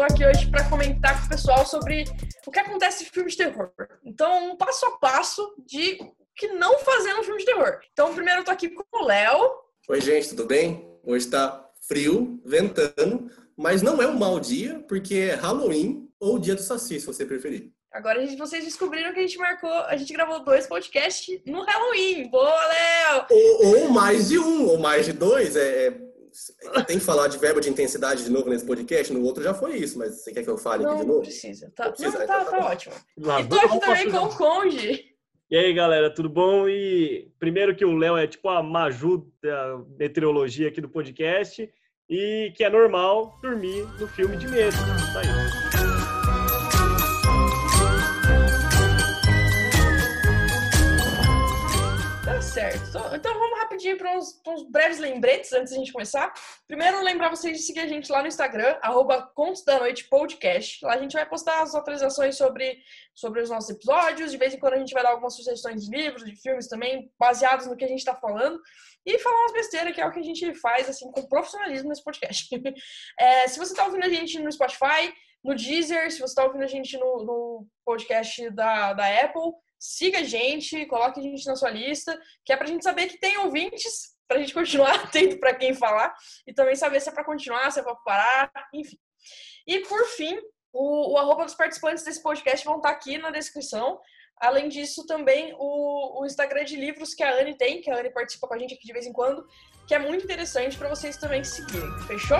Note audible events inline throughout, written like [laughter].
tô aqui hoje para comentar com o pessoal sobre o que acontece em filmes de terror. Então, um passo a passo de o que não fazer no filme de terror. Então, primeiro eu tô aqui com o Léo. Oi, gente, tudo bem? Hoje tá frio, ventando, mas não é um mau dia, porque é Halloween ou dia do Saci, se você preferir. Agora vocês descobriram que a gente marcou, a gente gravou dois podcasts no Halloween. Boa, Léo! Ou, ou mais de um, ou mais de dois. É, é, tem que falar de verbo de intensidade de novo nesse podcast? No outro já foi isso, mas você quer que eu fale não, aqui de novo? Não precisa. Tá, precisa. Não, tá, tá, tá ótimo. Lá, e tô aqui também com o Conde. E aí, galera, tudo bom? E primeiro que o Léo é tipo a Maju da meteorologia aqui do podcast e que é normal dormir no filme de medo. Tá aí. certo. Então, então vamos rapidinho para uns, uns, breves lembretes antes da gente começar. Primeiro, lembrar vocês de seguir a gente lá no Instagram, arroba Contos da Noite Podcast. Lá a gente vai postar as atualizações sobre, sobre os nossos episódios. De vez em quando a gente vai dar algumas sugestões de livros, de filmes também, baseados no que a gente está falando. E falar umas besteiras, que é o que a gente faz assim com profissionalismo nesse podcast. [laughs] é, se você está ouvindo a gente no Spotify, no Deezer, se você está ouvindo a gente no, no podcast da, da Apple, siga a gente, coloque a gente na sua lista, que é pra gente saber que tem ouvintes, pra gente continuar [laughs] atento para quem falar, e também saber se é pra continuar, se é pra parar, enfim. E por fim, o, o arroba dos participantes desse podcast vão estar tá aqui na descrição. Além disso, também o, o Instagram de livros que a Anne tem, que a Anne participa com a gente aqui de vez em quando, que é muito interessante para vocês também seguirem. Fechou?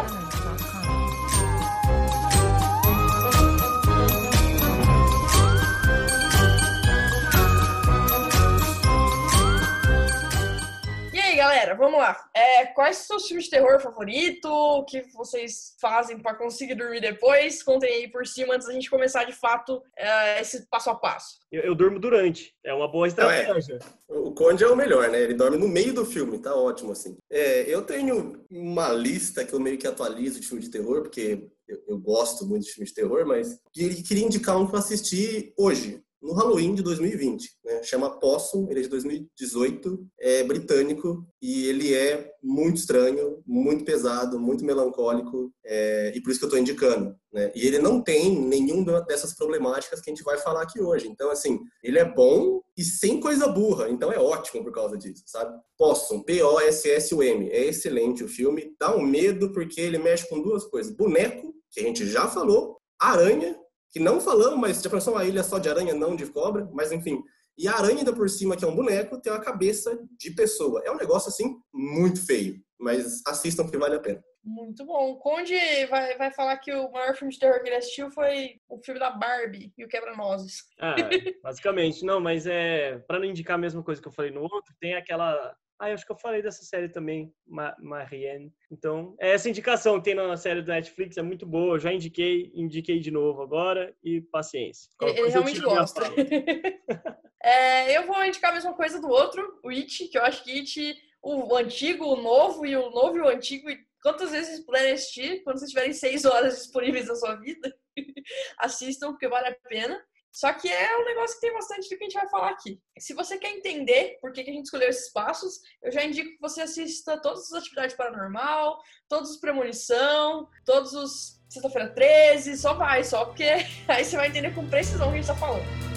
Galera, vamos lá. É, quais são os filmes de terror favorito? O que vocês fazem para conseguir dormir depois? Contem aí por cima antes da gente começar de fato é, esse passo a passo. Eu, eu, durmo durante. É uma boa estratégia. é. O Conde é o melhor, né? Ele dorme no meio do filme, tá ótimo assim. É, eu tenho uma lista que eu meio que atualizo de filme de terror, porque eu, eu gosto muito de filme de terror, mas queria indicar um para assistir hoje no Halloween de 2020. Né? Chama Possum, ele é de 2018, é britânico e ele é muito estranho, muito pesado, muito melancólico é, e por isso que eu estou indicando. Né? E ele não tem nenhuma dessas problemáticas que a gente vai falar aqui hoje. Então, assim, ele é bom e sem coisa burra, então é ótimo por causa disso, sabe? Possum, P-O-S-S-U-M, é excelente o filme, dá um medo porque ele mexe com duas coisas, boneco, que a gente já falou, aranha que não falamos, mas já pensou uma ilha só de aranha, não de cobra, mas enfim. E a aranha ainda por cima, que é um boneco, tem uma cabeça de pessoa. É um negócio, assim, muito feio. Mas assistam que vale a pena. Muito bom. O Conde vai, vai falar que o maior filme de terror que ele assistiu foi o filme da Barbie e o Quebra-Nozes. Ah, basicamente. Não, mas é para não indicar a mesma coisa que eu falei no outro, tem aquela ah, eu acho que eu falei dessa série também, Marianne. Então, é essa indicação que tem na série do Netflix é muito boa. Eu já indiquei, indiquei de novo agora e paciência. Ele, ele realmente gosta. [laughs] é, eu vou indicar a mesma coisa do outro, o It, que eu acho que It, o antigo, o novo e o novo e o antigo, e quantas vezes puderem assistir, quando vocês tiverem seis horas disponíveis na sua vida, [laughs] assistam, porque vale a pena. Só que é um negócio que tem bastante do que a gente vai falar aqui. Se você quer entender por que, a gente escolheu esses passos, eu já indico que você assista todas as atividades paranormal, todos os premonição, todos os sexta-feira 13, só vai, só porque [laughs] aí você vai entender com precisão o que a gente tá falando.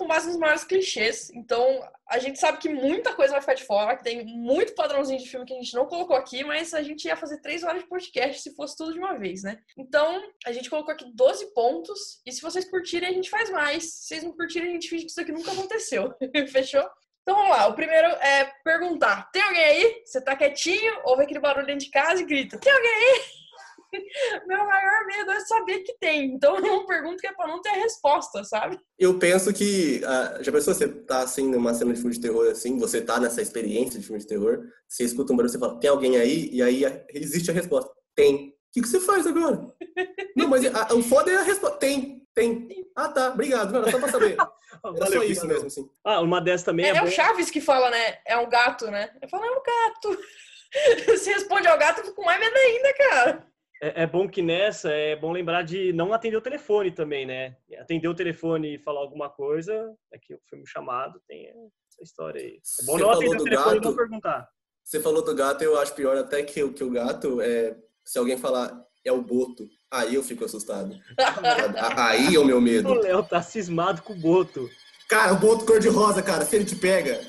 Com base nos maiores clichês, então a gente sabe que muita coisa vai ficar de fora, que tem muito padrãozinho de filme que a gente não colocou aqui, mas a gente ia fazer três horas de podcast se fosse tudo de uma vez, né? Então, a gente colocou aqui 12 pontos, e se vocês curtirem, a gente faz mais. Se vocês não curtirem, a gente finge que isso aqui nunca aconteceu. [laughs] Fechou? Então vamos lá, o primeiro é perguntar: tem alguém aí? Você tá quietinho? Ouve aquele barulho dentro de casa e grita: tem alguém aí? [laughs] meu maior medo é saber que tem. Então eu não pergunto que é pra não ter resposta, sabe? Eu penso que. Uh, já pensou você tá assim numa cena de filme de terror assim, você tá nessa experiência de filme de terror, você escuta um barulho, você fala, tem alguém aí? E aí existe a resposta. Tem. O que, que você faz agora? [laughs] não, mas a, o foda é a resposta. Tem, Tem. Ah, tá. Obrigado. Não, só pra saber. [laughs] Era Valeu, só isso mesmo, assim. Ah, uma dessas também É, é, é o. Chaves que fala, né? É um gato, né? Eu falo, é um gato. Se responde ao gato, eu fico com mais medo ainda, cara. É, é bom que nessa é bom lembrar de não atender o telefone também, né? Atender o telefone e falar alguma coisa, é que eu fui chamado, tem essa história aí. É bom Você não atender o do telefone e gato? não perguntar. Você falou do gato, eu acho pior até que, o- que o gato é. Se alguém falar é o boto, aí eu fico assustado. [laughs] Aí é o meu O medo. Léo tá cismado com o Boto. Cara, o boto cor-de-rosa, cara, se ele te pega.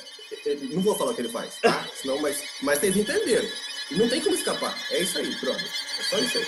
ele- Não vou falar o que ele faz, tá? Senão, mas, mas vocês entenderam. E não tem como escapar. É isso aí, brother. É só isso aí.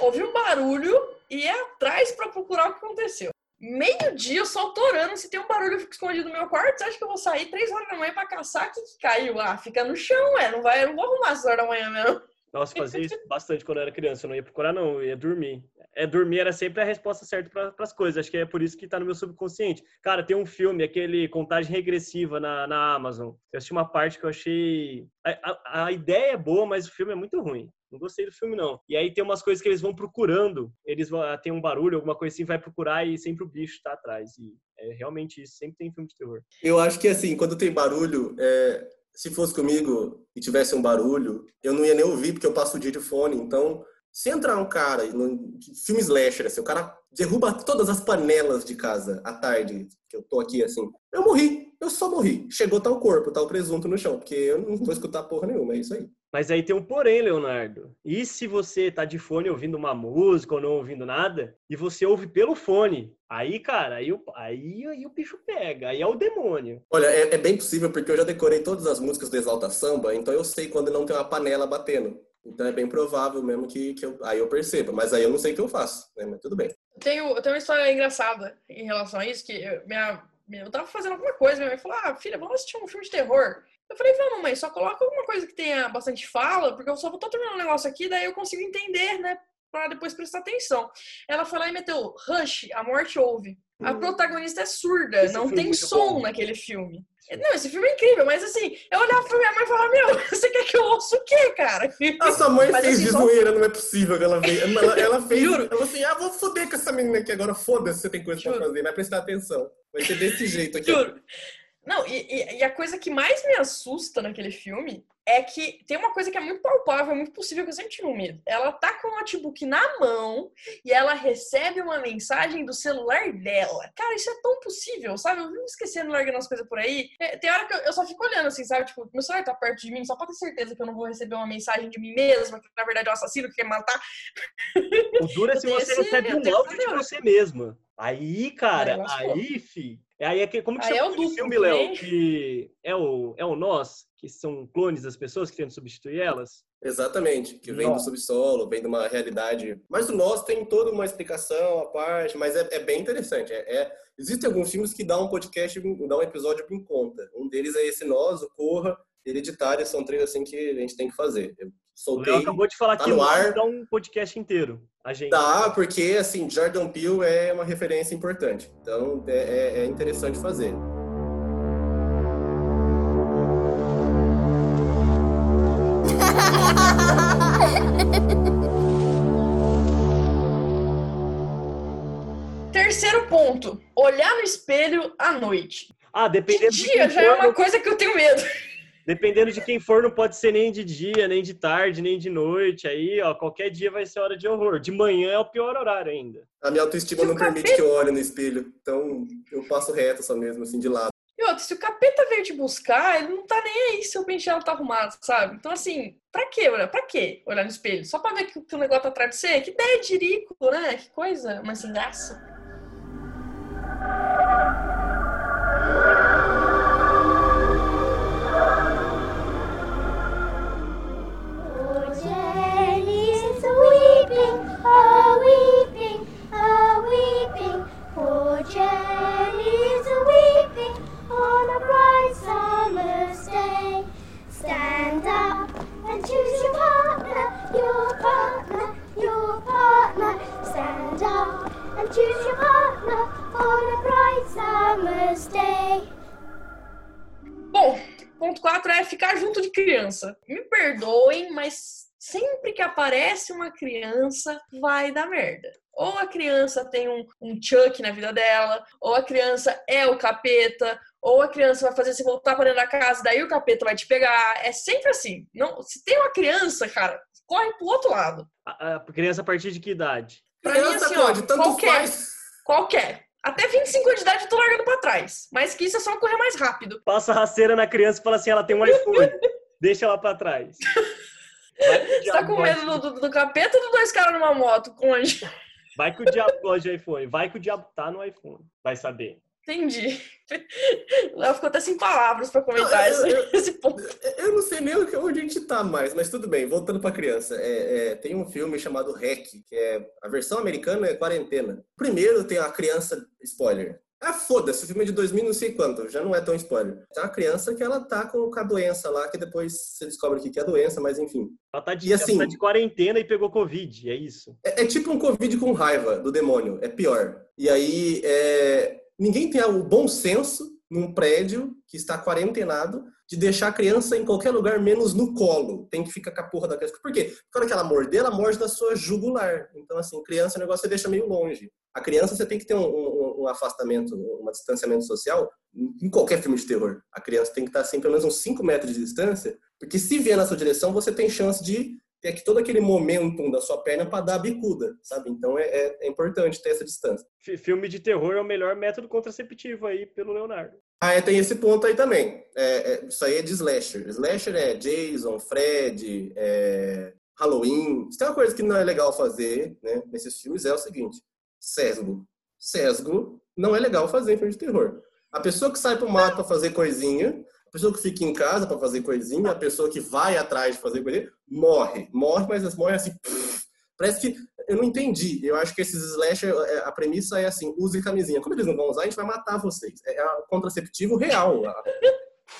Ouvi um barulho e ia atrás pra procurar o que aconteceu. Meio-dia, só tô orando. Se tem um barulho, eu fico escondido no meu quarto. Você acha que eu vou sair três horas da manhã pra caçar? O que, que caiu? Ah, fica no chão, ué. Não, vai, não vou arrumar às horas da manhã mesmo. Nossa, fazia isso bastante quando eu era criança. Eu não ia procurar, não. Eu ia dormir. É, dormir era sempre a resposta certa para as coisas. Acho que é por isso que tá no meu subconsciente. Cara, tem um filme, aquele Contagem Regressiva na, na Amazon. Eu assisti uma parte que eu achei. A, a, a ideia é boa, mas o filme é muito ruim. Não gostei do filme, não. E aí tem umas coisas que eles vão procurando. Eles vão, tem um barulho, alguma coisa assim, vai procurar e sempre o bicho tá atrás. E é realmente isso. Sempre tem filme de terror. Eu acho que assim, quando tem barulho, é, se fosse comigo e tivesse um barulho, eu não ia nem ouvir, porque eu passo o dia de fone. Então, se entrar um cara, no filme slasher, assim, o cara derruba todas as panelas de casa à tarde, que eu tô aqui assim, eu morri, eu só morri. Chegou tal corpo, tal presunto no chão, porque eu não vou escutar porra nenhuma, é isso aí. Mas aí tem um porém, Leonardo. E se você tá de fone ouvindo uma música ou não ouvindo nada, e você ouve pelo fone, aí, cara, aí, o- aí, aí o bicho pega, aí é o demônio. Olha, é, é bem possível, porque eu já decorei todas as músicas do Exalta Samba, então eu sei quando não tem uma panela batendo. Então é bem provável mesmo que, que eu, aí eu perceba. Mas aí eu não sei o que eu faço, né? Mas tudo bem. Eu tenho, eu tenho uma história engraçada em relação a isso, que eu, minha, minha- eu tava fazendo alguma coisa, minha mãe falou, ah, filha, vamos assistir um filme de terror. Eu falei, vamos, mãe, só coloca alguma coisa que tenha bastante fala, porque eu só tô terminando um negócio aqui, daí eu consigo entender, né, pra depois prestar atenção. Ela foi lá e meteu, Rush, a morte ouve. A protagonista é surda, Hum. Esse não é tem muito som bom. naquele filme. Não, esse filme é incrível, mas assim, eu olhava pra minha mãe e falava, meu, [laughs] você quer que eu ouça o quê, cara? A sua mãe Mas fez assim, de só- zoeira, não é possível que ela fez. Ela, ela [laughs] fez. Juro. Ela falou assim: ah, vou foder com essa menina aqui agora, foda-se, você tem coisa pra Juro. fazer, vai prestar atenção. Vai ser desse jeito aqui. Juro. Não, e, e- a coisa que mais me assusta naquele filme é que tem uma coisa que é muito palpável, é muito possível que eu sempre tive um medo. Ela tá com o notebook na mão e ela recebe uma mensagem do celular dela. Cara, isso é tão possível, sabe? Eu vivo esquecendo, largando as coisas por aí. É, Tem hora que eu, eu só fico olhando assim, sabe? Tipo, meu celular tá perto de mim, só pra ter certeza que eu não vou receber uma mensagem de mim mesma, que na verdade é o assassino que quer matar. O duro é se você esse- recebe um áudio de você mesma. Aí, cara, lascou. aí, fi. Aí é que, como que Aí chama é o filme, que Léo? Que é o, é o Nós, que são clones das pessoas que tentam substituir elas? Exatamente, que vem do Nossa. subsolo, vem de uma realidade. Mas o nosso tem toda uma explicação à parte, mas é, é bem interessante. É, é- Existem alguns filmes que dão um podcast, dão um episódio em conta. Um deles é esse Nós, o Corra, Hereditária, são três assim que a gente tem que fazer. Eu O soltei. acabou de falar tá que no ar. dá um podcast inteiro. A gente. Tá, porque assim, Jordan Peele é uma referência importante. Então é, é- é interessante fazer. [laughs] Terceiro ponto, olhar no espelho à noite. Ah, De dependendo de, dia já é uma coisa que eu tenho medo. Dependendo de quem for, não pode ser nem de dia, nem de tarde, nem de noite. Aí, ó, qualquer dia vai ser hora de horror. De manhã é o pior horário ainda. A minha autoestima Se não permite que eu olhe no espelho. Então eu passo reto só mesmo, assim, de lado. E outra, se o capeta veio te buscar, ele não tá nem aí se o penteado tá arrumado, sabe? Então, assim, pra quê olhar? Pra quê olhar no espelho? Só pra ver que, que o negócio tá atrás de você? Que ideia de ridículo, né? Que coisa, mas sem graça. Partner, your partner, your partner. Up and choose your Christmas Day. Bom, ponto 4 é ficar junto de criança. Me perdoem, mas sempre que aparece uma criança, vai dar merda. Ou a criança tem um, um Chuck na vida dela, ou a criança é o capeta, ou a criança vai fazer você voltar para dentro da casa, daí o capeta vai te pegar. É sempre assim. Não, se tem uma criança, cara, corre pro outro lado. A, a criança a partir de que idade? Pra mim, assim, ó, pode, tanto qualquer, faz. qualquer. Até 25 anos de idade eu tô largando pra trás. Mas que isso é só correr mais rápido. Passa a rasteira na criança e fala assim, ela tem um iPhone. [laughs] Deixa ela pra trás. Você tá com medo do, do, do capeta ou dos dois caras numa moto anjo? Vai que o diabo gosta de iPhone. Vai que o diabo tá no iPhone. Vai saber. Entendi. [laughs] Léo ficou até sem palavras pra comentar Eu- eu- esse, [laughs] esse ponto. Eu não sei nem onde a gente tá mais, mas tudo bem. Voltando pra criança. É, é, tem um filme chamado Hack, que é... A versão americana é Quarentena. Primeiro tem a criança... Spoiler. Ah, foda-se, o filme é de 2000 não sei quanto, já não é tão spoiler. Tem uma criança que ela tá com, com a doença lá, que depois você descobre o que que é a doença, mas enfim. Ela tá de, E assim- ela tá de quarentena e pegou Covid, é isso. É, é tipo um Covid com raiva do demônio, é pior. E aí, é, ninguém tem o bom senso num prédio que está quarentenado de deixar a criança em qualquer lugar menos no colo. Tem que ficar com a porra da criança. Por quê? Porque hora que ela morder, ela morde na sua jugular. Então, assim, criança, o negócio você deixa meio longe. A criança, você tem que ter um, um- um afastamento, um distanciamento social em qualquer filme de terror. A criança tem que estar, assim, pelo menos uns 5 metros de distância, porque se vier na sua direção, você tem chance de ter aqui todo aquele momentum da sua perna para dar a bicuda, sabe? Então é, é- é importante ter essa distância. Fi- Filme de terror é o melhor método contraceptivo aí pelo Leonardo. Ah, é, tem esse ponto aí também. É, é, isso aí é de slasher. Slasher é Jason, Fred, é, Halloween. Se tem uma coisa que não é legal fazer né, nesses filmes é o seguinte: sesgo. Sesgo não é legal fazer em filme de terror. A pessoa que sai pro mato para fazer coisinha, pessoa que fica em casa para fazer coisinha, a pessoa que vai atrás de fazer coisinha, morre. Morre, mas morre assim. pff. Parece que eu não entendi. Eu acho que esses slasher, é, a premissa é assim: use camisinha. Como eles não vão usar, a gente vai matar vocês. É um contraceptivo real.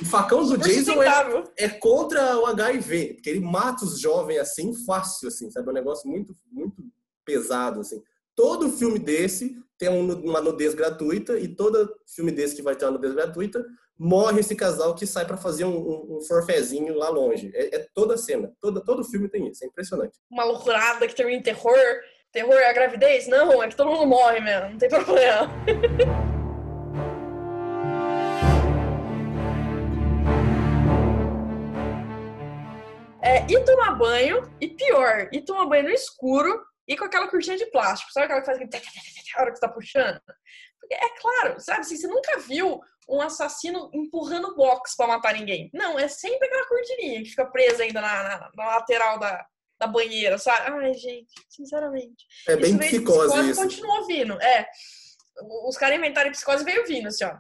O facão do Jason é, é contra o HIV, porque ele mata os jovens assim, fácil, assim, sabe? É um negócio muito, muito pesado, assim. Todo filme desse tem um uma nudez gratuita e todo filme desse que vai ter uma nudez gratuita morre esse casal que sai pra fazer um, um, um forfezinho lá longe. É, é toda cena, toda, todo filme tem isso, é impressionante. Uma loucurada que termina em terror. Terror é a gravidez? Não, é que todo mundo morre mesmo. Não tem problema. [laughs] É, e tomar banho, e pior, e tomar banho no escuro e com aquela cortina de plástico. Sabe aquela que faz aquele a hora que você tá puxando? Porque é claro, sabe? Assim, você nunca viu um assassino empurrando box pra matar ninguém. Não, é sempre aquela cortininha que fica presa ainda na, na- na lateral da, da banheira, sabe? Ai, gente, sinceramente. É bem Isso de psicose isso. continua vindo. É. Os caras inventaram psicose e veio vindo, assim, ó.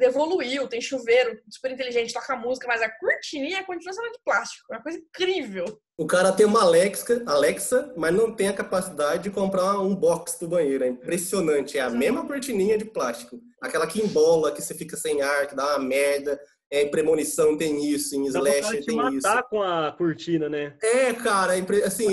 Evoluiu, tem chuveiro, super inteligente, toca música, mas a cortininha continua sendo de plástico. É uma coisa incrível. O cara tem uma Alexa, Alexa, mas não tem a capacidade de comprar um box do banheiro. É impressionante. É a mesma cortininha de plástico. Aquela que embola, que você fica sem ar, que dá uma merda. É, em premonição tem isso, em Dá de tem matar isso. com a cortina, né? É, cara, é impre- assim,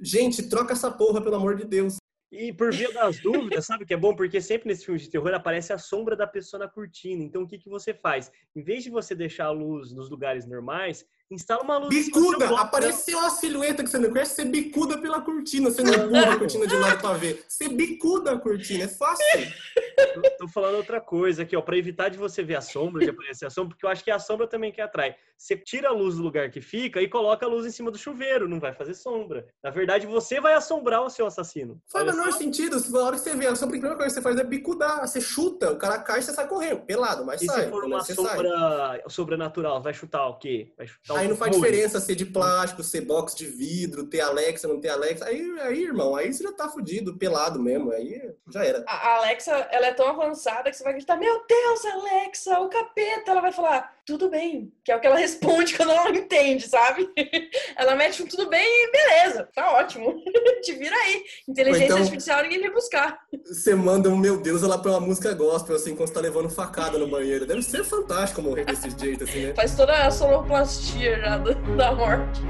gente, troca essa porra, pelo amor de Deus. E por via das dúvidas, sabe o que é bom? Porque sempre nesse filme de terror aparece a sombra da pessoa na cortina. Então o que, que você faz? Em vez de você deixar a luz nos lugares normais, instala uma luz. Bicuda! Apareceu a silhueta que você não conhece, você bicuda pela cortina. Você não [laughs] empurra a cortina de lado pra ver. Você bicuda a cortina, é fácil. Tô, tô falando outra coisa aqui, ó, para evitar de você ver a sombra, de aparecer a sombra, porque eu acho que é a sombra também que atrai. Você tira a luz do lugar que fica e coloca a luz em cima do chuveiro, não vai fazer sombra. Na verdade, você vai assombrar o seu assassino. Faz o menor sentido. Se na hora que você vê a sombra, a primeira coisa que você faz é bicudar. Você chuta, o cara cai e você sai correndo. Pelado, mas E sai. se for entendeu? uma Você sai. sombra sobrenatural, vai chutar o quê? Vai chutar Aí não faz diferença ser de plástico, ser box de vidro, ter Alexa, não ter Alexa. Aí, aí, irmão, aí você já tá fudido, pelado mesmo. Aí já era. A Alexa, ela é tão avançada que você vai gritar, meu Deus, Alexa, o capeta. Ela vai falar, tudo bem. Que é o que ela [laughs] responde quando ela não entende, sabe? Ela mete um tudo bem e beleza, tá ótimo. [laughs] Te vira aí. Inteligência então- artificial ninguém vai buscar. Você manda um meu Deus, ela põe uma música gospel, assim, quando você tá levando facada no banheiro. Deve ser fantástico morrer desse jeito, assim, né? Faz toda a sonoplastia já da morte.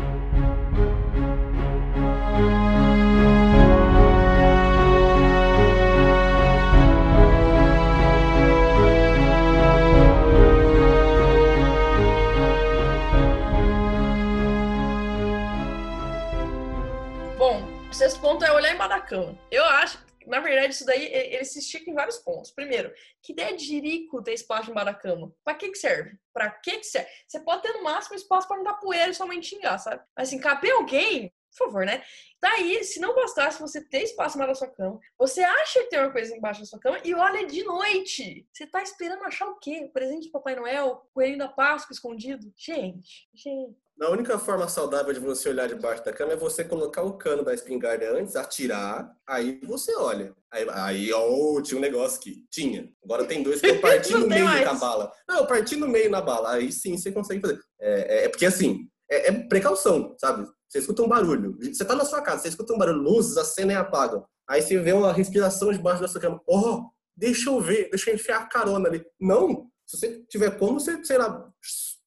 Cama. Eu acho, na verdade, isso daí ele se estica em vários pontos. Primeiro, que ideia de jirico ter espaço embaixo da cama? Pra que que serve? Pra que que serve? Você pode ter no máximo espaço pra não dar poeira e somente xingar, sabe? Mas assim, caber alguém, por favor, né? Daí, se não bastasse você ter espaço embaixo da sua cama, você acha que tem uma coisa embaixo da sua cama e olha de noite. Você tá esperando achar o quê? O presente do Papai Noel? O coelhinho da Páscoa escondido? Gente, gente. A única forma saudável de você olhar debaixo da cama é você colocar o cano da espingarda antes, atirar, aí você olha. Aí, aí ó, tinha um negócio aqui. Tinha. Agora tem dois que eu [laughs] parti no meio mais. com a bala. Não, eu parti no meio na bala. Aí sim você consegue fazer. É, é- é porque assim, é, é precaução, sabe? Você escuta um barulho. Você tá na sua casa, você escuta um barulho, luzes, acendem e apagam. Aí você vê uma respiração debaixo da sua cama. Oh, deixa eu ver, deixa eu enfiar a carona ali. Não! Se você tiver como, você, sei lá,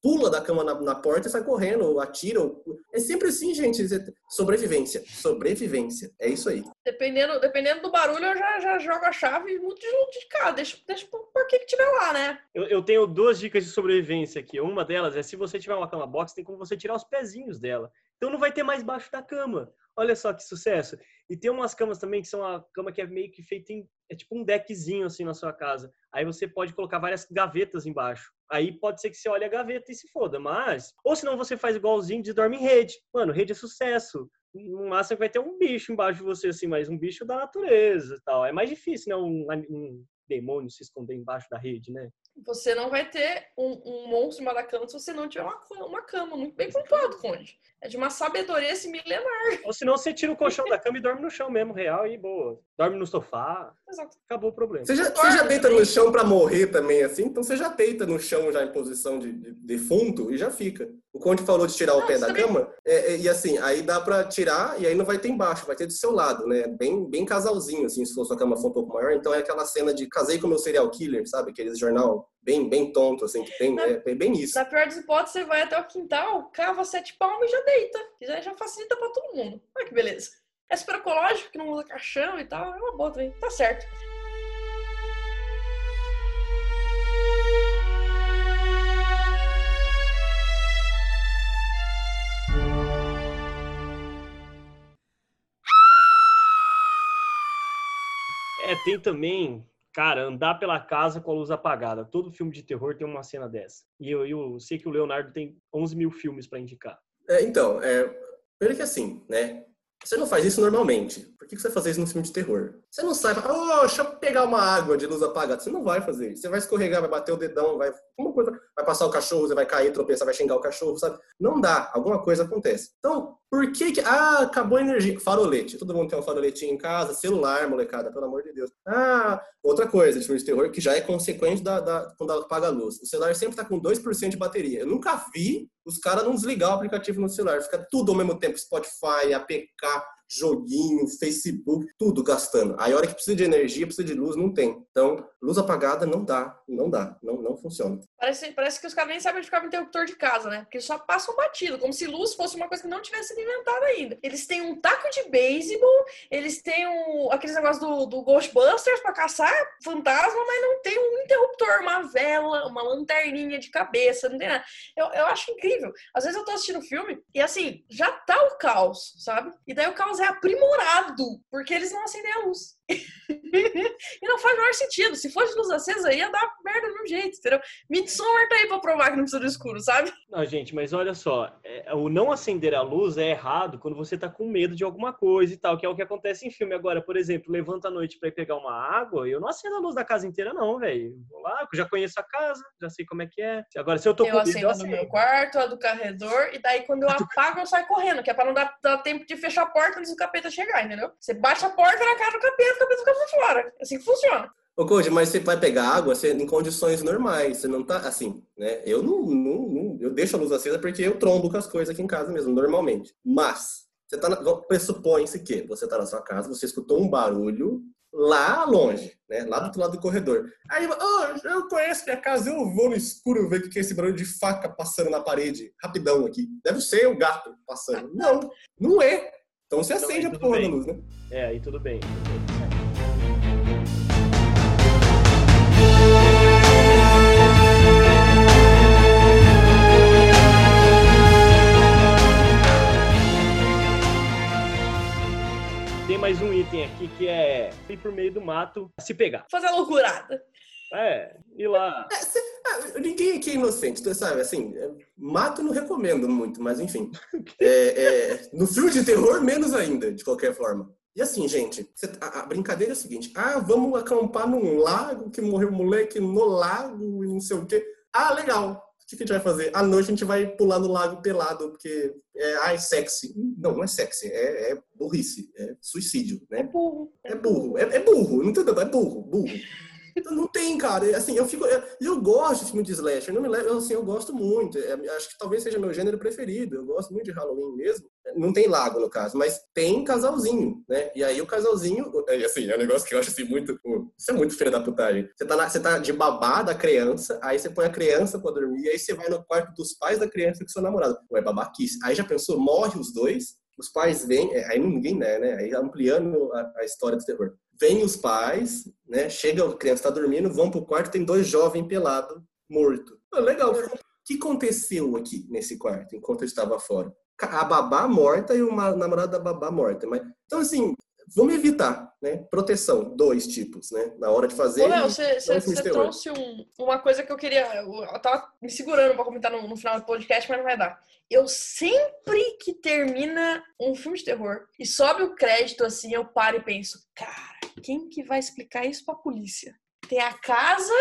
pula da cama na, na porta e sai correndo, ou atira. Ou... É sempre assim, gente. Sobrevivência. Sobrevivência. É isso aí. Dependendo, dependendo do barulho, eu já, já jogo a chave e mudo de junto de cá. Deixa, deixa pro porquê que tiver lá, né? Eu, eu tenho duas dicas de sobrevivência aqui. Uma delas é se você tiver uma cama box, tem como você tirar os pezinhos dela. Então não vai ter mais baixo da cama. Olha só que sucesso. E tem umas camas também que são a cama que é meio que feita em. É tipo um deckzinho assim na sua casa. Aí você pode colocar várias gavetas embaixo. Aí pode ser que você olhe a gaveta e se foda, mas. Ou senão você faz igualzinho de dorme em rede. Mano, rede é sucesso. No máximo vai ter um bicho embaixo de você, assim, mas um bicho da natureza e tal. É mais difícil, né? Um, um demônio se esconder embaixo da rede, né? Você não vai ter um, um monstro cama se você não tiver uma, uma cama muito bem pontuado, Conde. É de uma sabedoria esse milenar. Ou senão você tira o colchão da cama e dorme no chão mesmo, real, e boa. Dorme no sofá, Exato. acabou o problema. Você já, você já deita no chão pra morrer também, assim? Então você já deita no chão já em posição de, de defunto e já fica. O Conde falou de tirar o pé da também- cama, é, é, e assim, aí dá pra tirar e aí não vai ter embaixo, vai ter do seu lado, né? Bem, bem casalzinho, assim, se for sua cama for um pouco maior. Então é aquela cena de casei com meu serial killer, sabe? Aqueles jornal bem, bem tonto, assim, que tem. É, é bem isso. Na pior das hipóteses, você vai até o quintal, cava sete palmas e já deita. Já, já facilita pra todo mundo. Olha que beleza. É super ecológico, que não usa caixão e tal. É uma boa também. Tá certo. É, tem também, cara, andar pela casa com a luz apagada. Todo filme de terror tem uma cena dessa. E eu, eu sei que o Leonardo tem 11 mil filmes pra indicar. É, então, é, primeiro que assim, né? Você não faz isso normalmente. Por que você vai fazer isso num filme de terror? Você não sai, oh, deixa eu pegar uma água de luz apagada. Você não vai fazer isso. Você vai escorregar, vai bater o dedão, vai, uma coisa, vai passar o cachorro, você vai cair, tropeçar, vai xingar o cachorro, sabe? Não dá, alguma coisa acontece. Então, por que que... Ah, acabou a energia. Farolete. Todo mundo tem um faroletinho em casa, celular, molecada, pelo amor de Deus. Ah, outra coisa de filme de terror que já é consequente da, da- quando apaga a luz. O celular sempre tá com 2% de bateria. Eu nunca vi os caras não desligar o aplicativo no celular. Fica tudo ao mesmo tempo. Spotify, APK, joguinho, Facebook, tudo gastando. Aí a hora que precisa de energia, precisa de luz, não tem. Então, luz apagada não dá. Não dá. Não, não funciona. Parece, parece que os caras nem sabem onde ficava o interruptor de casa, né? Porque só passam batido, como se luz fosse uma coisa que não tivesse sido inventada ainda. Eles têm um taco de beisebol, eles têm um, aqueles negócios do, do Ghostbusters pra caçar fantasma, mas não tem um interruptor, uma vela, uma lanterninha de cabeça, não tem nada. Eu, eu acho incrível. Às vezes eu tô assistindo filme e assim, já tá o caos, sabe? E daí o caos é aprimorado, porque eles não acendem a luz. E não faz o menor sentido. Se fosse luz acesa, ia dar merda de um jeito, entendeu? Midsommar tá aí pra provar que não precisa do escuro, sabe? Não, gente, mas olha só, é, o não acender a luz é errado quando você tá com medo de alguma coisa e tal, que é o que acontece em filme. Agora, por exemplo, levanta à noite pra ir pegar uma água, eu não acendo a luz da casa inteira, não, velho. Vou lá, eu já conheço a casa, já sei como é que é. Agora, se eu tô Eu com medo, acendo eu a do acendo. meu quarto, a do corredor, e daí quando eu apago, eu saio correndo, que é pra não dar, dar tempo de fechar a porta antes do capeta chegar, entendeu? Você bate a porta na cara do capeta, o capeta fica pra fora. É assim que funciona. Ô, Code, mas você vai pegar água você, em condições normais. Você não tá assim, né? Eu não, não- não- eu deixo a luz acesa porque eu trombo com as coisas aqui em casa mesmo, normalmente. Mas, você tá na, pressupõe-se que você tá na sua casa, você escutou um barulho lá longe, né? Lá do outro lado do corredor. Aí, oh, eu conheço minha casa, eu vou no escuro ver o que que é esse barulho de faca passando na parede, rapidão aqui. Deve ser o gato passando. Não, não é. Então você acende a tudo porra da bem. luz, né? É, aí tudo bem. Tem mais um item aqui mato se pegar. Fazer a loucurada. É, ir lá. É, cê- ah, ninguém aqui é inocente, tu sabe? Assim, é, mato não recomendo muito, mas enfim. [laughs] É, é, no filme de terror, menos ainda, de qualquer forma. E assim, gente, cê- a, a brincadeira é o seguinte: ah, vamos acampar num lago que morreu um moleque no lago e não sei o quê. Ah, legal. O que, a gente vai fazer? À noite a gente vai pular no lago pelado, porque é ai, sexy. Não, não é sexy, é, é burrice, é suicídio, É né? burro. É burro, é, é burro, não entendeu? É burro, burro. Não tem, cara. É, Assim, eu fico. Eu, eu gosto de filme de slasher. Não me leva, assim, eu gosto muito. É, acho que talvez seja meu gênero preferido. Eu gosto muito de Halloween mesmo. Não tem lago, no caso, mas tem casalzinho, né? E aí o casalzinho. é, Assim, é um negócio que eu acho assim muito. Isso é muito filho da putagem. Você tá, na- você tá de babá da criança, aí você põe a criança pra dormir, aí você vai no quarto dos pais da criança com seu namorado. Ué, babaquice. Aí já pensou, morre os dois, os pais vêm, é, aí ninguém né, né? Aí ampliando a, a história do terror. Vem os pais, né? Chega, a criança tá dormindo, vão pro quarto, tem dois jovens pelados, morto. Ah, legal. O que aconteceu aqui nesse quarto, enquanto eu estava fora? A babá morta e uma namorada da babá morta. Mas, então, assim, vamos evitar, né? Proteção, dois tipos, né? Na hora de fazer. Ô, Léo, você, trouxe um- uma coisa que eu queria. Eu, tava me segurando pra comentar no, no final do podcast, mas não vai dar. Eu sempre que termina um filme de terror e sobe o crédito assim, eu paro e penso, cara, quem que vai explicar isso pra polícia? Tem a casa,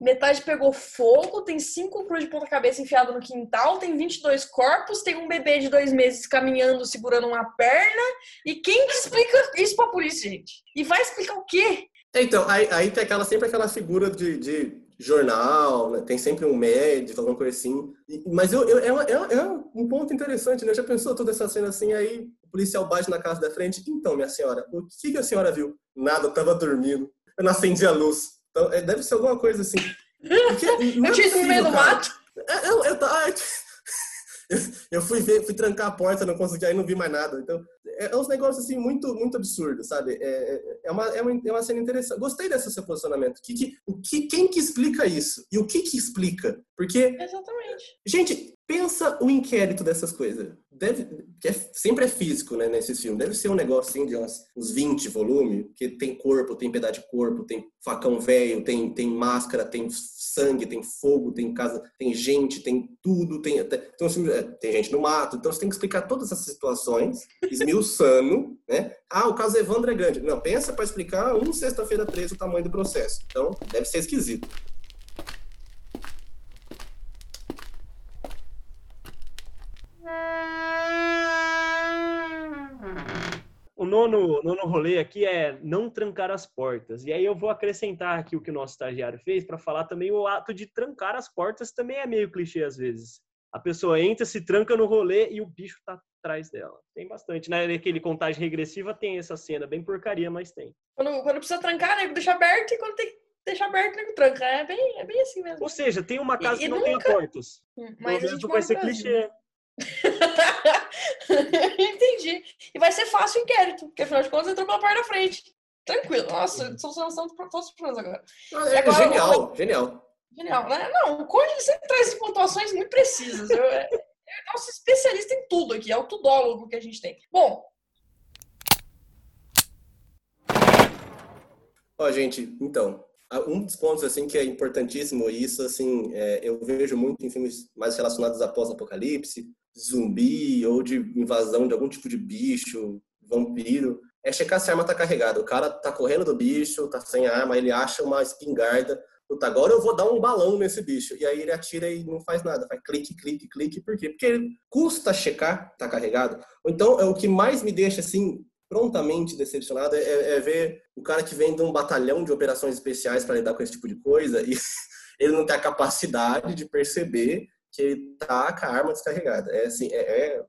metade pegou fogo, tem cinco cruz de ponta-cabeça enfiado no quintal, tem 22 corpos, tem um bebê de dois meses caminhando, segurando uma perna. E quem que explica isso pra polícia, gente? E vai explicar o quê? Então, aí, aí tem aquela, sempre aquela figura de, de jornal, né? tem sempre um médico, alguma coisa assim. Mas eu, eu- é, é é um ponto interessante, né? Já pensou toda essa cena assim, aí o policial bate na casa da frente. Então, minha senhora, o que, que a senhora viu? Nada, eu tava dormindo. Eu não acendi a luz. Então, é, deve ser alguma coisa assim. Porque [laughs] não é Eu tinha no meio do mato. É, Eu, eu, ta- [laughs] eu, eu fui ver, fui trancar a porta, não consegui, aí não vi mais nada. Então, é, é uns negócios assim muito, muito absurdos, sabe? É, é, é uma, é, uma, é uma cena interessante. Gostei desse seu posicionamento. Que, que, o que, quem que explica isso? E o que que explica? Porque, Exatamente. gente, pensa o inquérito dessas coisas. Deve, que é, sempre é físico, né, nesses filmes. Deve ser um negócio assim de uns, uns 20 volumes, que tem corpo, tem pedaço de corpo, tem facão velho, tem, tem máscara, tem sangue, tem fogo, tem casa, tem gente, tem tudo, tem tem, é, tem gente no mato. Então você tem que explicar todas essas situações, esmiuçando, né? Ah, o caso Evandro é grande. Não, pensa para explicar um sexta-feira 13 o tamanho do processo. Então, deve ser esquisito. Nono, nono rolê aqui é não trancar as portas. E aí eu vou acrescentar aqui o que o nosso estagiário fez para falar também o ato de trancar as portas também é meio clichê às vezes. A pessoa entra, se tranca no rolê e o bicho tá atrás dela. Tem bastante, né? Aquele contagem regressiva tem essa cena, bem porcaria, mas tem. Quando, quando precisa trancar, nego deixa aberto, e quando tem que deixar aberto, nego tranca. É bem, é bem assim mesmo. Ou seja, tem uma casa E- que não tem nunca- portas. Hum, Mas Pelo menos vai ser clichê. [laughs] [laughs] Entendi. E vai ser fácil o inquérito, porque afinal de contas entrou pela parte da frente. Tranquilo. Nossa, solução estamos todos prontos agora. Ah, É, agora- genial, genial. Genial, né? Não, o Conde ele sempre traz pontuações muito precisas. Eu, é, é nosso especialista em tudo aqui, é o tudólogo que a gente tem. Bom, Ó, gente, então, um dos pontos, assim, que é importantíssimo, isso, assim, é, eu vejo muito em filmes mais relacionados a pós-apocalipse, zumbi, ou de invasão de algum tipo de bicho, vampiro, é checar se a arma tá carregada. O cara tá correndo do bicho, tá sem arma, ele acha uma espingarda, puta, agora eu vou dar um balão nesse bicho. E aí ele atira e não faz nada, faz clique, clique, clique. Por quê? Porque custa checar, tá carregado. Então, é o que mais me deixa, assim, prontamente decepcionado é, é ver o cara que vem de um batalhão de operações especiais para lidar com esse tipo de coisa e [laughs] ele não tem a capacidade de perceber que ele tá com a arma descarregada. É assim, é, é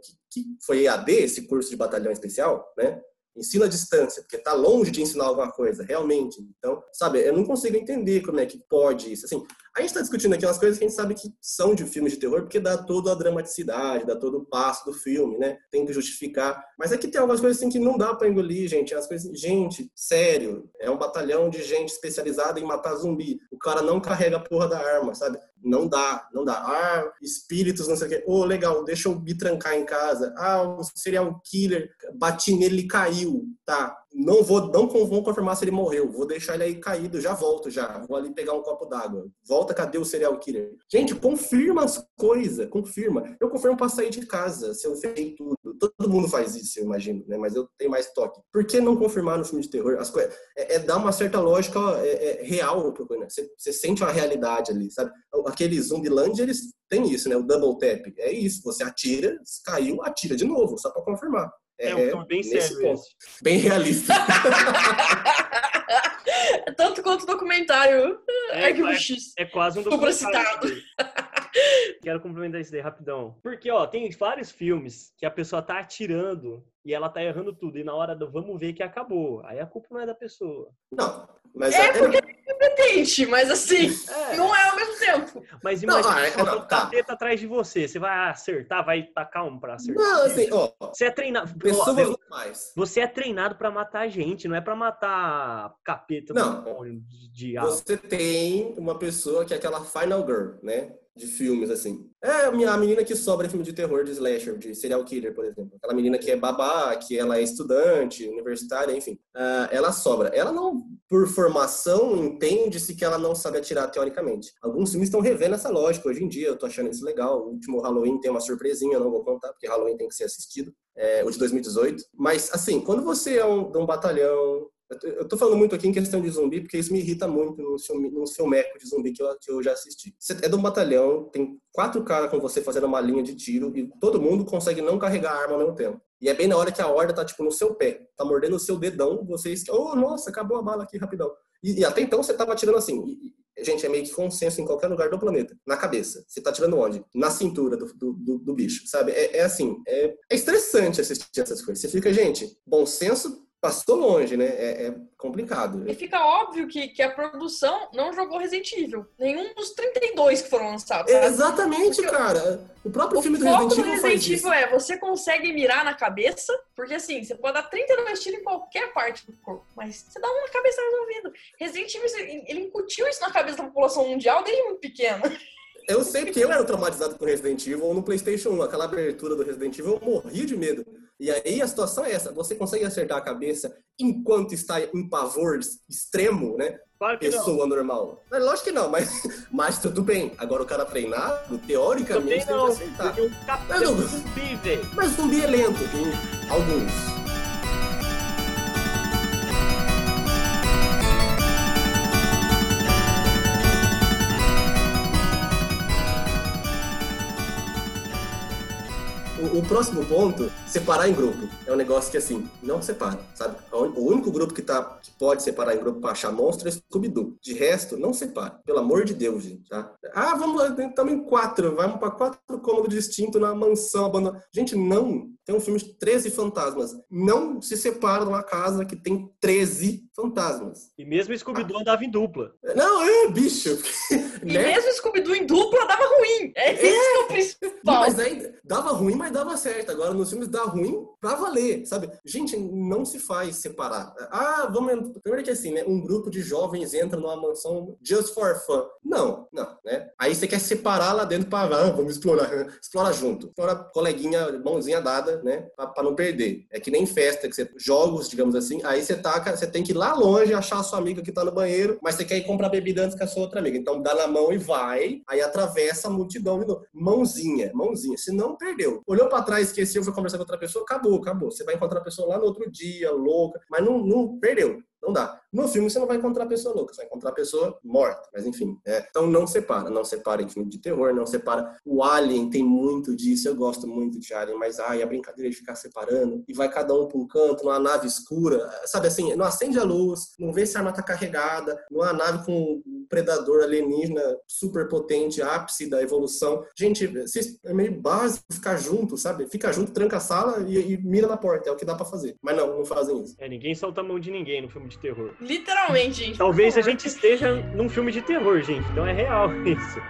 que, que foi EAD esse curso de batalhão especial, né? Ensino à distância, porque tá longe de ensinar alguma coisa, realmente. Então, sabe, eu não consigo entender como é que pode isso. Assim, a gente está discutindo aqui umas coisas que a gente sabe que são de filmes de terror, porque dá toda a dramaticidade, dá todo o passo do filme, né? Tem que justificar. Mas que tem algumas coisas assim que não dá para engolir, gente. As coisas, gente, sério, é um batalhão de gente especializada em matar zumbi. O cara não carrega a porra da arma, sabe? Não dá, não dá. Ah, espíritos, não sei o quê. Ô, legal, deixa eu me trancar em casa. Ah, o serial killer, bati nele, ele caiu. Tá, não vou, não vou confirmar se ele morreu. Vou deixar ele aí caído, já volto já. Vou ali pegar um copo d'água. Volta, cadê o serial killer? Gente, confirma as coisas, confirma. Eu confirmo pra sair de casa, se eu sei tudo. Todo mundo faz isso, eu imagino, né? Mas eu tenho mais toque. Por que não confirmar no filme de terror? As coisas, é, é dar uma certa lógica é, é, real pro né? Você, você sente uma realidade ali, sabe? Aquele Zumbiland, eles têm isso, né? O double tap. É isso, você atira, caiu, atira de novo, só pra confirmar. É, é um filme bem sério. Bem realista. [laughs] Tanto quanto o documentário é, Arquivo é, X. É quase um documentário. [laughs] Quero complementar isso daí rapidão. Porque, ó, tem vários filmes que a pessoa tá atirando e ela tá errando tudo. E na hora do vamos ver que acabou. Aí a culpa não é da pessoa. Não, mas é, porque é competente, mas assim, é. não é ao mesmo tempo. Mas imagina não, ah, é, não, tá. capeta atrás de você. Você vai acertar, vai tacar um pra acertar. Não, assim, ó. Você é treinado. Pessoas ó, mais. Você é treinado pra matar gente, não é pra matar capeta não, de diabo. Você tem uma pessoa que é aquela final girl, né? de filmes, assim. É a menina que sobra em filme de terror, de slasher, de serial killer, por exemplo. Aquela menina que é babá, que ela é estudante, universitária, enfim. Uh, ela sobra. Ela não, por formação, entende-se que ela não sabe atirar teoricamente. Alguns filmes estão revendo essa lógica hoje em dia, eu tô achando isso legal. O último Halloween tem uma surpresinha, eu não vou contar, porque Halloween tem que ser assistido. É, o de 2018. Mas, assim, quando você é um, um batalhão eu tô falando muito aqui em questão de zumbi, porque isso me irrita muito no filme, no filmeco de zumbi que eu, que eu já assisti. Você é de um batalhão, tem quatro caras com você fazendo uma linha de tiro e todo mundo consegue não carregar a arma ao mesmo tempo. E é bem na hora que a horda tá, tipo, no seu pé, tá mordendo o seu dedão, vocês, oh, nossa, acabou a bala aqui rapidão. E, e até então você tava atirando assim. E, gente, é meio que consenso em qualquer lugar do planeta. Na cabeça. Você tá tirando onde? Na cintura do, do, do, do bicho, sabe? É, é assim, é, é, estressante assistir essas coisas. Você fica, gente, bom senso passou longe, né? É, é, complicado. E fica óbvio que, que a produção não jogou Resident Evil. Nenhum dos 32 que foram lançados. Sabe? Exatamente, porque cara. O próprio o filme do Resident Evil. O Resident Evil é você consegue mirar na cabeça, porque assim, você pode dar 32 tiros em qualquer parte do corpo, mas você dá uma na cabeça resolvido. Resident Evil, ele incutiu isso na cabeça da população mundial desde muito pequena. Eu sei que eu era traumatizado com Resident Evil no PlayStation 1. Aquela abertura do Resident Evil, eu morria de medo. E aí a situação é essa: você consegue acertar a cabeça enquanto está em pavor extremo, né? Claro Pessoa não. normal. É, lógico que não, mas, [laughs] mas tudo bem. Agora o cara treinado, teoricamente, tem que acertar. Porque um capitão zumbi, velho. Mas zumbi é lento, tem alguns. Próximo ponto, separar em grupo. É um negócio que, assim, não separa, sabe? O único grupo que, tá, que pode separar em grupo pra achar monstro é Scooby-Doo. De resto, não separa. Pelo amor de Deus, gente, tá? Ah, vamos lá, estamos em quatro. Vamos pra quatro cômodos distintos na mansão abandonada. Gente, não. Tem um filme de 13 fantasmas. Não se separa numa casa que tem 13 fantasmas. E mesmo Scooby-Doo andava em dupla. Não, é, bicho. E [laughs] né? mesmo Scooby-Doo em dupla dava ruim. É, é. isso que é o principal. Mas aí dava ruim, mas dava certo. Agora nos filmes dá ruim pra valer, sabe? Gente, não se faz separar. Ah, vamos. Primeiro que assim, né? Um grupo de jovens entra numa mansão just for fun. Não, não, né? Aí você quer separar lá dentro pra. Ah, vamos explorar. [laughs] Explora junto. Explora coleguinha, mãozinha dada, né? Pra não perder. É que nem festa, que você. Jogos, digamos assim. Aí você taca, você tem que ir lá longe achar a sua amiga que tá no banheiro, mas você quer ir comprar bebida antes que a sua outra amiga. Então dá na mão e vai. Aí atravessa a multidão de novo. Mãozinha, mãozinha. Se não, perdeu. Olhou pra trás, esqueceu, foi conversar com outra pessoa, acabou, acabou. Você vai encontrar a pessoa lá no outro dia, louca, mas não, não perdeu. Não dá. No filme você não vai encontrar a pessoa louca, você vai encontrar a pessoa morta. Mas enfim, é. então não separa. Não separa em filme de terror, não separa. O Alien tem muito disso, eu gosto muito de Alien, mas ai, a brincadeira de ficar separando. E vai cada um para um canto, numa nave escura. Sabe assim, não acende a luz, não vê se a arma tá carregada, numa nave com um predador alienígena super potente, ápice da evolução. Gente, é meio básico ficar junto, sabe? Fica junto, tranca a sala e, e mira na porta. É o que dá para fazer. Mas não, não fazem isso. É, ninguém solta a mão de ninguém no filme de terror. Literalmente, gente. Talvez a gente esteja num filme de terror, gente. Então é real [laughs] isso.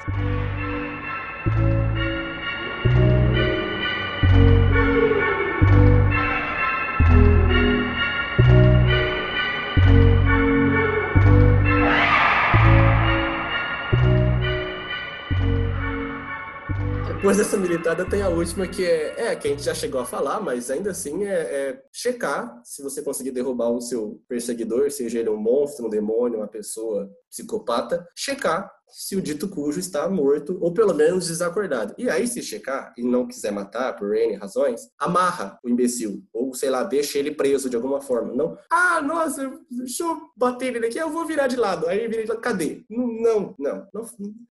Depois dessa militada tem a última que é, é que a gente já chegou a falar, mas ainda assim é, é checar se você conseguir derrubar o seu perseguidor, seja ele um monstro, um demônio, uma pessoa psicopata, checar se o dito cujo está morto ou pelo menos desacordado. E aí, se checar e não quiser matar por N razões, amarra o imbecil. Ou, sei lá, deixa ele preso de alguma forma. Não, ah, nossa, deixa eu bater ele aqui, eu vou virar de lado. Aí ele vira, cadê? Não, não, não.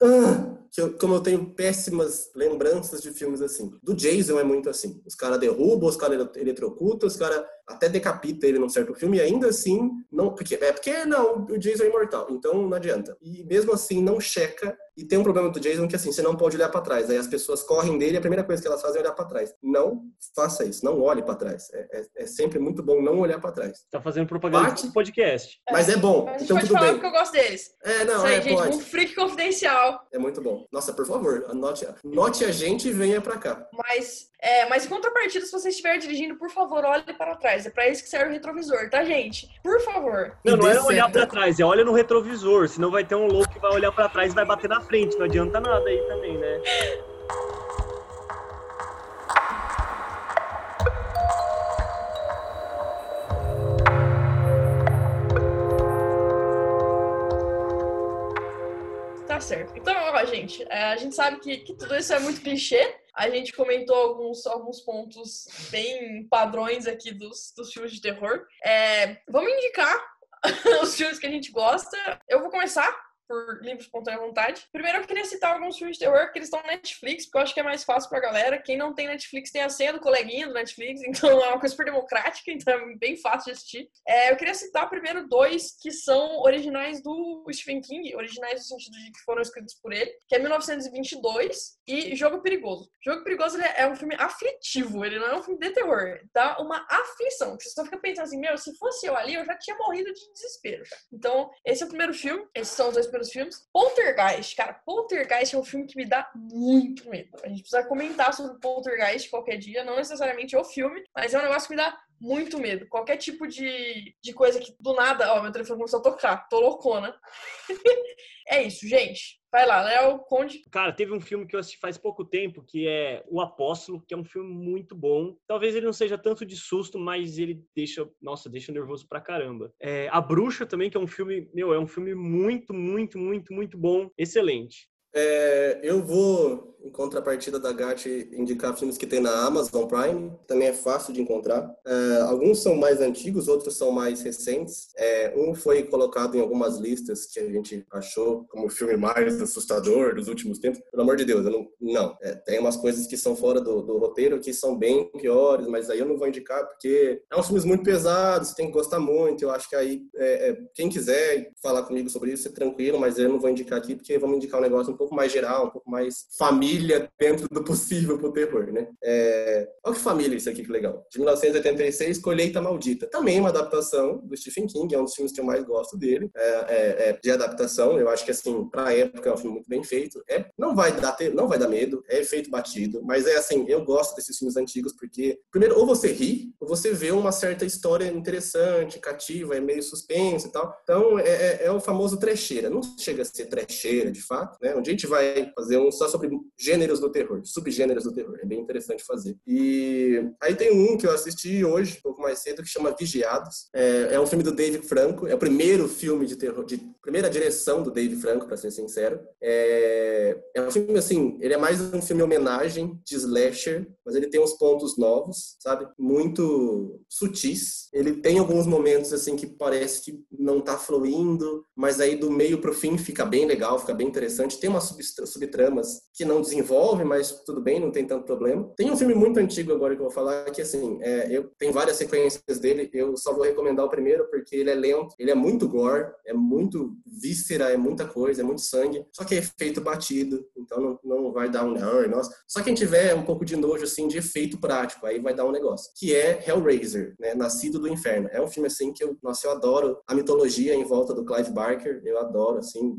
Ah, eu, como eu tenho péssimas lembranças de filmes assim. Do Jason é muito assim. Os caras derrubam, os caras eletrocutam, os caras até decapita ele num certo filme e ainda assim não porque é porque não o Jason é imortal então não adianta. E mesmo assim não checa e tem um problema do Jason que assim, você não pode olhar para trás. Aí as pessoas correm dele e a primeira coisa que elas fazem é olhar para trás. Não faça isso, não olhe para trás. É, é, é, sempre muito bom não olhar para trás. Tá fazendo propaganda do podcast. Mas é bom, A gente então pode tudo falar bem. porque eu gosto deles. É, não, Isso aí, é, gente, pode. um freak confidencial. É muito bom. Nossa, por favor, anote, anote a gente e venha para cá. Mas, é, mas em contrapartida, se você estiver dirigindo, por favor, olhe para trás. É para isso que serve o retrovisor, tá, gente? Por favor. Não, não é olhar pra trás, é olha no retrovisor, senão vai ter um louco que vai olhar pra trás e vai bater na frente. Não adianta nada aí também, né? Tá certo. Então, ó, gente, é, a gente sabe que, que tudo isso é muito clichê. A gente comentou alguns, alguns pontos bem padrões aqui dos, dos filmes de terror. É, vamos indicar [laughs] os filmes que a gente gosta. Eu vou começar por livre espontânea vontade. Primeiro, eu queria citar alguns filmes de terror que eles estão na Netflix, porque eu acho que é mais fácil pra galera. Quem não tem Netflix tem a senha do coleguinha do Netflix, [laughs] então é uma coisa super democrática, então é bem fácil de assistir. É, eu queria citar primeiro dois que são originais do Stephen King, originais no sentido de que foram escritos por ele, que é 1922 e Jogo Perigoso. Jogo Perigoso é um filme aflitivo, ele não é um filme de terror, dá uma aflição, que você só fica pensando assim, meu, se fosse eu ali, eu já tinha morrido de desespero. Então, esse é o primeiro filme, esses são os dois primeiros filmes. Poltergeist, cara, Poltergeist é um filme que me dá muito medo. A gente precisa comentar sobre Poltergeist qualquer dia, não necessariamente o filme, mas é um negócio que me dá muito medo. Qualquer tipo de, de coisa que do nada, ó, meu telefone começou a tocar, tô loucona. [laughs] é isso, gente. Vai lá, Léo, Conde. Cara, teve um filme que eu assisti faz pouco tempo, que é O Apóstolo, que é um filme muito bom. Talvez ele não seja tanto de susto, mas ele deixa, nossa, deixa nervoso pra caramba. É, A Bruxa também, que é um filme, meu, é um filme muito, muito, muito, muito bom, excelente. É, eu vou, em contrapartida da Gatti, indicar filmes que tem na Amazon Prime. Também é fácil de encontrar. É, alguns são mais antigos, outros são mais recentes. É, um foi colocado em algumas listas que a gente achou como o filme mais assustador dos últimos tempos. Pelo amor de Deus, eu não. não. É, tem umas coisas que são fora do, do roteiro que são bem piores, mas aí eu não vou indicar porque é uns filmes muito pesados, você tem que gostar muito. Eu acho que aí, é, é, quem quiser falar comigo sobre isso, é tranquilo, mas eu não vou indicar aqui porque vamos indicar um negócio um pouco mais geral, um pouco mais família dentro do possível pro terror, né? É... Olha que família isso aqui, que legal. De 1986, Colheita Maldita. Também uma adaptação do Stephen King, é um dos filmes que eu mais gosto dele, é, é, é de adaptação. Eu acho que, assim, pra época é um filme muito bem feito. É, não, vai dar, ter- não vai dar medo, é efeito batido, mas é assim, eu gosto desses filmes antigos porque, primeiro, ou você ri, ou você vê uma certa história interessante, cativa, é meio suspense e tal. Então, é, é, é o famoso trecheira. Não chega a ser trecheira, de fato, né? Gente vai fazer um só sobre gêneros do terror, subgêneros do terror. É bem interessante fazer. E aí tem um que eu assisti hoje, um pouco mais cedo, que chama Vigiados. É, é um filme do Dave Franco. É o primeiro filme de terror, de primeira direção do Dave Franco, para ser sincero. É, é um filme, assim, ele é mais um filme homenagem de slasher, mas ele tem uns pontos novos, sabe? Muito sutis. Ele tem alguns momentos, assim, que parece que não tá fluindo, mas aí do meio pro fim fica bem legal, fica bem interessante. Tem umas subtramas que não desenvolve, mas tudo bem, não tem tanto problema. Tem um filme muito antigo agora que eu vou falar, que assim, é, eu, tem várias sequências dele, eu só vou recomendar o primeiro porque ele é lento, ele é muito gore, é muito víscera, é muita coisa, é muito sangue, só que é efeito batido, então não, não vai dar um, "Ai, nossa. Só quem tiver um pouco de nojo, assim, de efeito prático, aí vai dar um negócio, que é Hellraiser, né, Nascido do Inferno. É um filme, assim, que eu, nossa, eu adoro a mitologia em volta do Clive Barker, eu adoro, assim,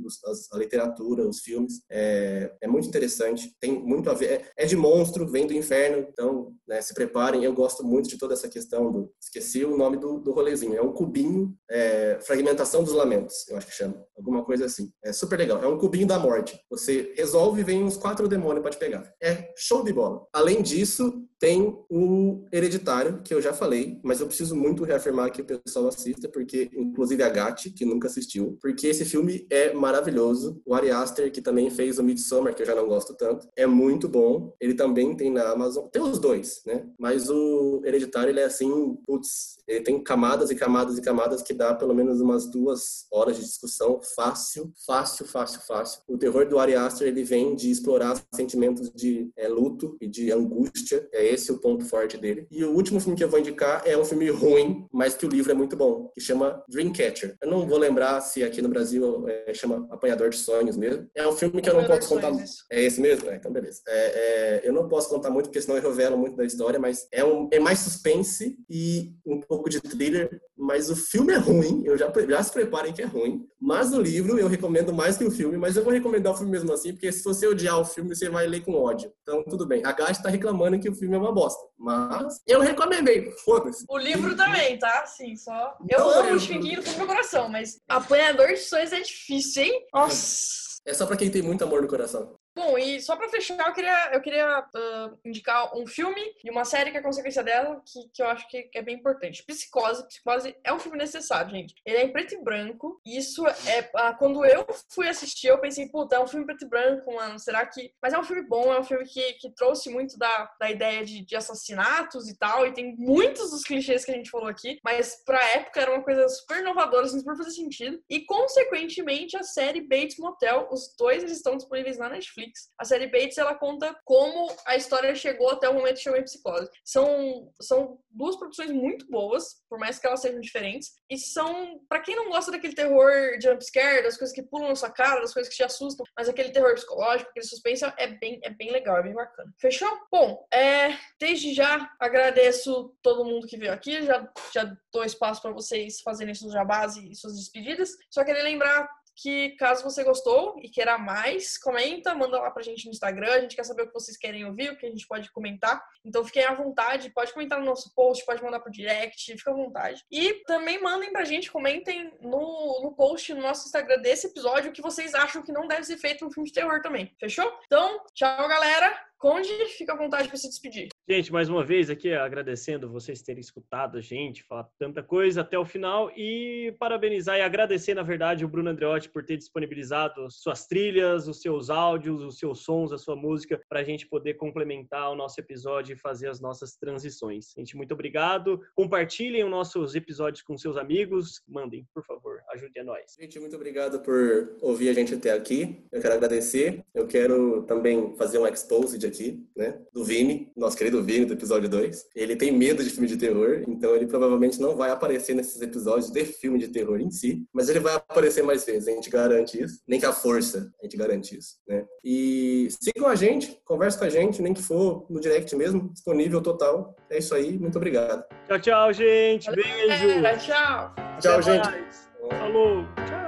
a literatura, os filmes, é, é muito interessante, tem muito a ver, é, é de monstro, vem do inferno, então, né, se preparem, eu gosto muito de toda essa questão do, esqueci o nome do, do rolezinho, é um cubinho, é, fragmentação dos lamentos, eu acho que chama, alguma coisa assim, é super legal, é um cubinho da morte, você resolve e vem uns quatro demônios pra te pegar. É show de bola. Além disso, tem o Hereditário, que eu já falei, mas eu preciso muito reafirmar que o pessoal assista, porque, inclusive a Gatti, que nunca assistiu, porque esse filme é maravilhoso. O Ari Aster, que também fez o Midsommar, que eu já não gosto tanto, é muito bom. Ele também tem na Amazon. Tem os dois, né? Mas o Hereditário, ele é assim, putz, ele tem camadas e camadas e camadas que dá pelo menos umas duas horas de discussão fácil, fácil, fácil, fácil. O terror do Ari Aster, ele vem de explorar sentimentos de é, luto e de angústia. É esse o ponto forte dele. E o último filme que eu vou indicar é um filme ruim, mas que o livro é muito bom, que chama Dreamcatcher. Eu não vou lembrar se aqui no Brasil é, chama Apanhador de Sonhos mesmo. É um filme que eu não posso contar. É esse mesmo? É, então beleza. É, é, eu não posso contar muito, porque senão eu revelo muito da história, mas é, um, é mais suspense e um pouco de thriller, mas o filme é ruim, eu já, já se preparem que é ruim. Mas o livro eu recomendo mais que o filme, mas eu vou recomendar o filme mesmo assim, porque se você odiar o filme, você vai ler com ódio. Então, tudo bem. A Gatti tá reclamando que o filme é uma bosta, mas eu recomendei, foda-se. O livro também, tá? Sim, só. Eu Não, amo eu- o Chiquinho do fundo do meu coração, mas apanhador de sonhos é difícil, hein? Nossa. É só pra quem tem muito amor no coração. Bom, e só pra fechar, eu queria, eu queria ah, indicar um filme e uma série que é consequência dela, que, que eu acho que é bem importante. Psicose. Psicose é um filme necessário, gente. Ele é em preto e branco. E isso é. ah, quando eu fui assistir, eu pensei, puta, é um filme preto e branco, mano. Será que. Mas é um filme bom, é um filme que, que trouxe muito da, da ideia de, de assassinatos e tal. E tem muitos dos clichês que a gente falou aqui. Mas pra época era uma coisa super inovadora, assim, super fazer sentido. E, consequentemente, a série Bates Motel, os dois eles estão disponíveis na Netflix. A série Bates, ela conta como a história chegou até o momento chegou em psicose. São, são duas produções muito boas, por mais que elas sejam diferentes. E são, pra quem não gosta daquele terror jumpscare, das coisas que pulam na sua cara, das coisas que te assustam, mas aquele terror psicológico, aquele suspense, é bem, é bem legal, é bem bacana. Fechou? Bom, é, desde já agradeço todo mundo que veio aqui, já, já dou espaço pra vocês fazerem seus jabás e suas despedidas. Só queria lembrar que caso você gostou e queira mais, comenta, manda lá pra gente no Instagram. A gente quer saber o que vocês querem ouvir, o que a gente pode comentar. Então fiquem à vontade, pode comentar no nosso post, pode mandar pro direct, fica à vontade. E também mandem pra gente, comentem no, no post no nosso Instagram desse episódio o que vocês acham que não deve ser feito no filme de terror também. Fechou? Então, tchau, galera. Conde, fica à vontade pra se despedir. Gente, mais uma vez aqui agradecendo vocês terem escutado a gente, falar tanta coisa até o final e parabenizar e agradecer, na verdade, o Bruno Andreotti por ter disponibilizado suas trilhas, os seus áudios, os seus sons, a sua música, para a gente poder complementar o nosso episódio e fazer as nossas transições. Gente, muito obrigado. Compartilhem os nossos episódios com seus amigos. Mandem, por favor, ajude a nós. Gente, muito obrigado por ouvir a gente até aqui. Eu quero agradecer. Eu quero também fazer um exposed aqui, né? Do Vini, nosso querido Vini, do episódio 2. Ele tem medo de filme de terror, então ele provavelmente não vai aparecer nesses episódios de filme de terror em si, mas ele vai aparecer mais vezes, a gente garante isso. Nem que a força, a gente garante isso, né? E sigam a gente, converse com a gente, nem que for no direct mesmo, disponível total. É isso aí, muito obrigado. Tchau, tchau, gente. Beijo. Tchau. Tchau, Até gente. mais. Falou. Tchau.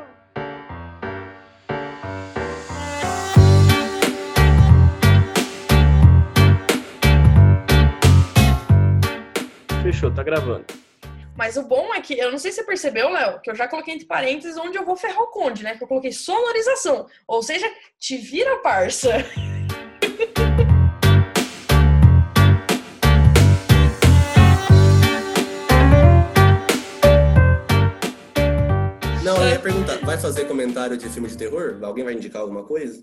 Fechou, tá gravando. Mas o bom é que, eu não sei se você percebeu, Léo, que eu já coloquei entre parênteses onde eu vou ferrar o Conde, né? Que eu coloquei sonorização. Ou seja, te vira, parça. Não, eu ia perguntar, vai fazer comentário de filme de terror? Alguém vai indicar alguma coisa?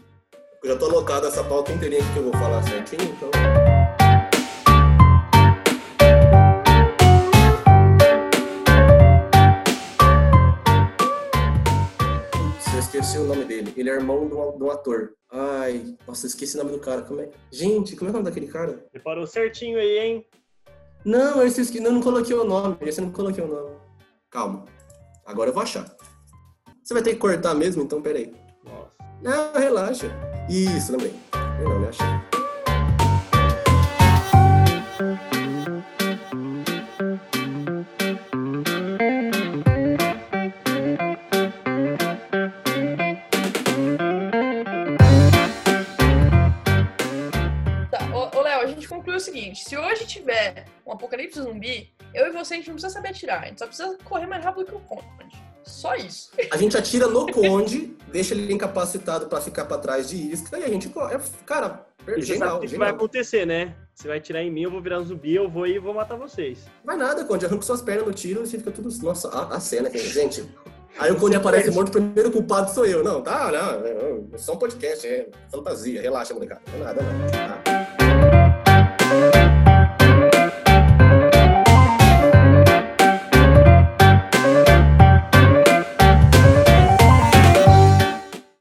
Eu já tô anotado essa pauta inteirinha que eu vou falar certinho, então. Eu esqueci o nome dele. Ele é irmão de um, de um ator. Ai, nossa, esqueci o nome do cara. Como é? Gente, como é o nome daquele cara? Preparou certinho aí, hein? Não, eu esqueci, não, não coloquei o nome. Esse eu não coloquei o nome. Calma. Agora eu vou achar. Você vai ter que cortar mesmo, então peraí. Nossa. Não, relaxa. Isso, lembrei. Eu não me achei. Apocalipse zumbi, eu e você a gente não precisa saber atirar, a gente só precisa correr mais rápido que o Conde. Só isso. A gente atira no Conde deixa ele incapacitado pra ficar pra trás de isca e a gente. é, Cara, E você sabe genial, o que vai acontecer, né? Você vai tirar em mim, eu vou virar um zumbi, eu vou ir e vou matar vocês. Vai nada, Conde. Arranca suas pernas no tiro e fica tudo. Nossa, a, a cena, que- gente. Aí o Conde aparece morto, o primeiro culpado sou eu. Não, tá, não. É, é só um podcast, é fantasia. Relaxa, molecada. Não é nada, não. Tá?